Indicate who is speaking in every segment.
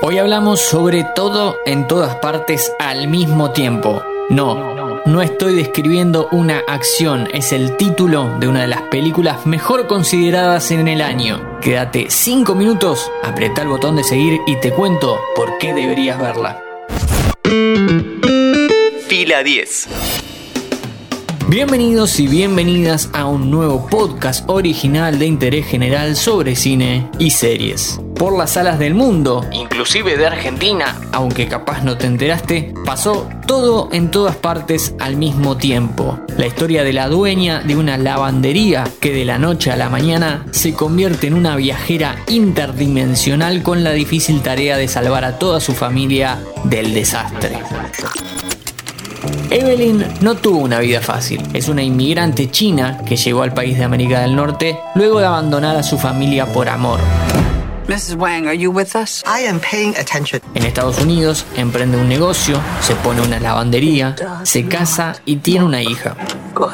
Speaker 1: Hoy hablamos sobre todo en todas partes al mismo tiempo. No, no estoy describiendo una acción, es el título de una de las películas mejor consideradas en el año. Quédate 5 minutos, apreta el botón de seguir y te cuento por qué deberías verla.
Speaker 2: Fila 10.
Speaker 1: Bienvenidos y bienvenidas a un nuevo podcast original de interés general sobre cine y series. Por las salas del mundo, inclusive de Argentina, aunque capaz no te enteraste, pasó todo en todas partes al mismo tiempo. La historia de la dueña de una lavandería que de la noche a la mañana se convierte en una viajera interdimensional con la difícil tarea de salvar a toda su familia del desastre. Evelyn no tuvo una vida fácil. Es una inmigrante china que llegó al país de América del Norte luego de abandonar a su familia por amor.
Speaker 3: Mrs. Wang, are you with us?
Speaker 4: I am paying attention.
Speaker 1: En Estados Unidos emprende un negocio, se pone una lavandería, se casa y tiene una hija.
Speaker 3: Good.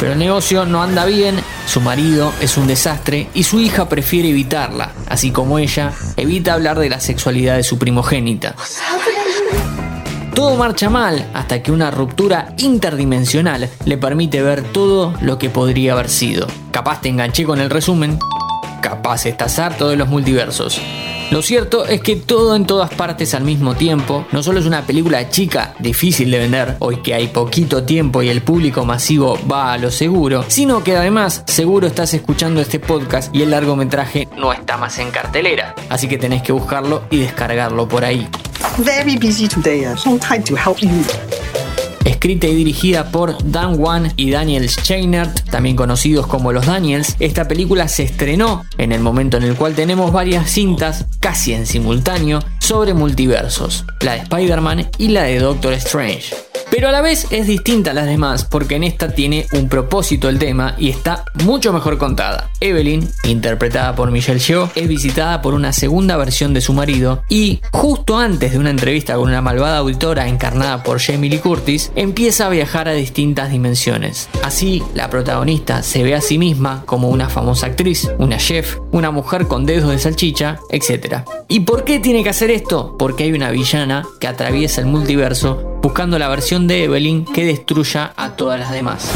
Speaker 1: Pero el negocio no anda bien, su marido es un desastre y su hija prefiere evitarla, así como ella evita hablar de la sexualidad de su primogénita. Todo marcha mal hasta que una ruptura interdimensional le permite ver todo lo que podría haber sido. Capaz te enganché con el resumen, capaz estás harto de los multiversos. Lo cierto es que todo en todas partes al mismo tiempo no solo es una película chica, difícil de vender, hoy que hay poquito tiempo y el público masivo va a lo seguro, sino que además seguro estás escuchando este podcast y el largometraje no está más en cartelera, así que tenés que buscarlo y descargarlo por ahí.
Speaker 4: Uh.
Speaker 1: Escrita y dirigida por Dan Wan y Daniel Scheinert, también conocidos como los Daniels, esta película se estrenó en el momento en el cual tenemos varias cintas, casi en simultáneo, sobre multiversos, la de Spider-Man y la de Doctor Strange. Pero a la vez es distinta a las demás porque en esta tiene un propósito el tema y está mucho mejor contada. Evelyn, interpretada por Michelle Yeoh, es visitada por una segunda versión de su marido y justo antes de una entrevista con una malvada auditora encarnada por Jamie Lee Curtis, empieza a viajar a distintas dimensiones. Así, la protagonista se ve a sí misma como una famosa actriz, una chef, una mujer con dedos de salchicha, etc. ¿Y por qué tiene que hacer esto? Porque hay una villana que atraviesa el multiverso buscando la versión de Evelyn que destruya a todas las demás.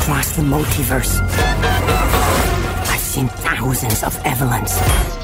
Speaker 3: Across the multiverse, I've seen thousands of Evelyns.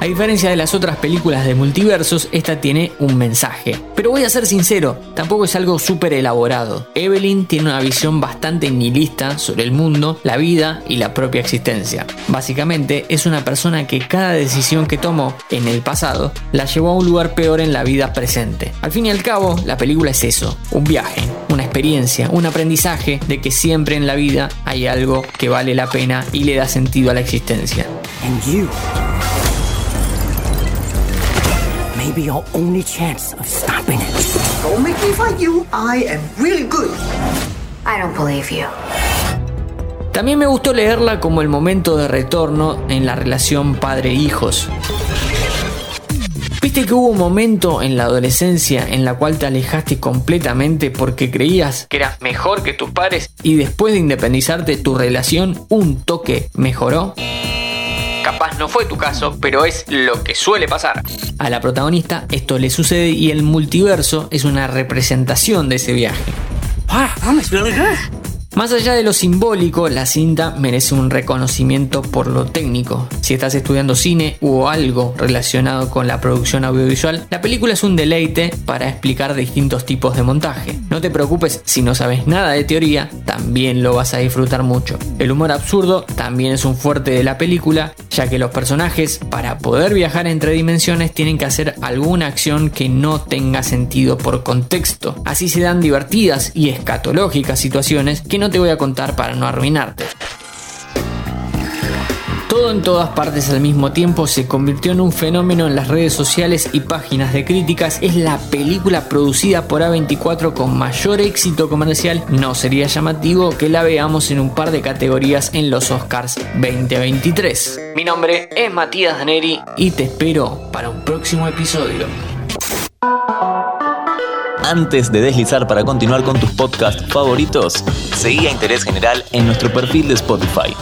Speaker 1: A diferencia de las otras películas de multiversos, esta tiene un mensaje. Pero voy a ser sincero, tampoco es algo súper elaborado. Evelyn tiene una visión bastante nihilista sobre el mundo, la vida y la propia existencia. Básicamente es una persona que cada decisión que tomó en el pasado la llevó a un lugar peor en la vida presente. Al fin y al cabo, la película es eso, un viaje, una experiencia, un aprendizaje de que siempre en la vida hay algo que vale la pena y le da sentido a la existencia.
Speaker 3: And you be your only chance of stopping it.
Speaker 4: Don't make me fight you. I am really good.
Speaker 5: I don't believe you.
Speaker 1: También me gustó leerla como el momento de retorno en la relación padre-hijos. ¿Viste que hubo un momento en la adolescencia en la cual te alejaste completamente porque creías que eras mejor que tus padres y después de independizarte tu relación un toque mejoró? Capaz no fue tu caso, pero es lo que suele pasar. A la protagonista esto le sucede y el multiverso es una representación de ese viaje.
Speaker 3: Good.
Speaker 1: Más allá de lo simbólico, la cinta merece un reconocimiento por lo técnico. Si estás estudiando cine o algo relacionado con la producción audiovisual, la película es un deleite para explicar distintos tipos de montaje. No te preocupes si no sabes nada de teoría, también lo vas a disfrutar mucho. El humor absurdo también es un fuerte de la película, ya que los personajes, para poder viajar entre dimensiones, tienen que hacer alguna acción que no tenga sentido por contexto. Así se dan divertidas y escatológicas situaciones que no te voy a contar para no arruinarte. Todo en todas partes al mismo tiempo se convirtió en un fenómeno en las redes sociales y páginas de críticas. Es la película producida por A24 con mayor éxito comercial. No sería llamativo que la veamos en un par de categorías en los Oscars 2023. Mi nombre es Matías Daneri y te espero para un próximo episodio.
Speaker 2: Antes de deslizar para continuar con tus podcasts favoritos, seguí a Interés General en nuestro perfil de Spotify.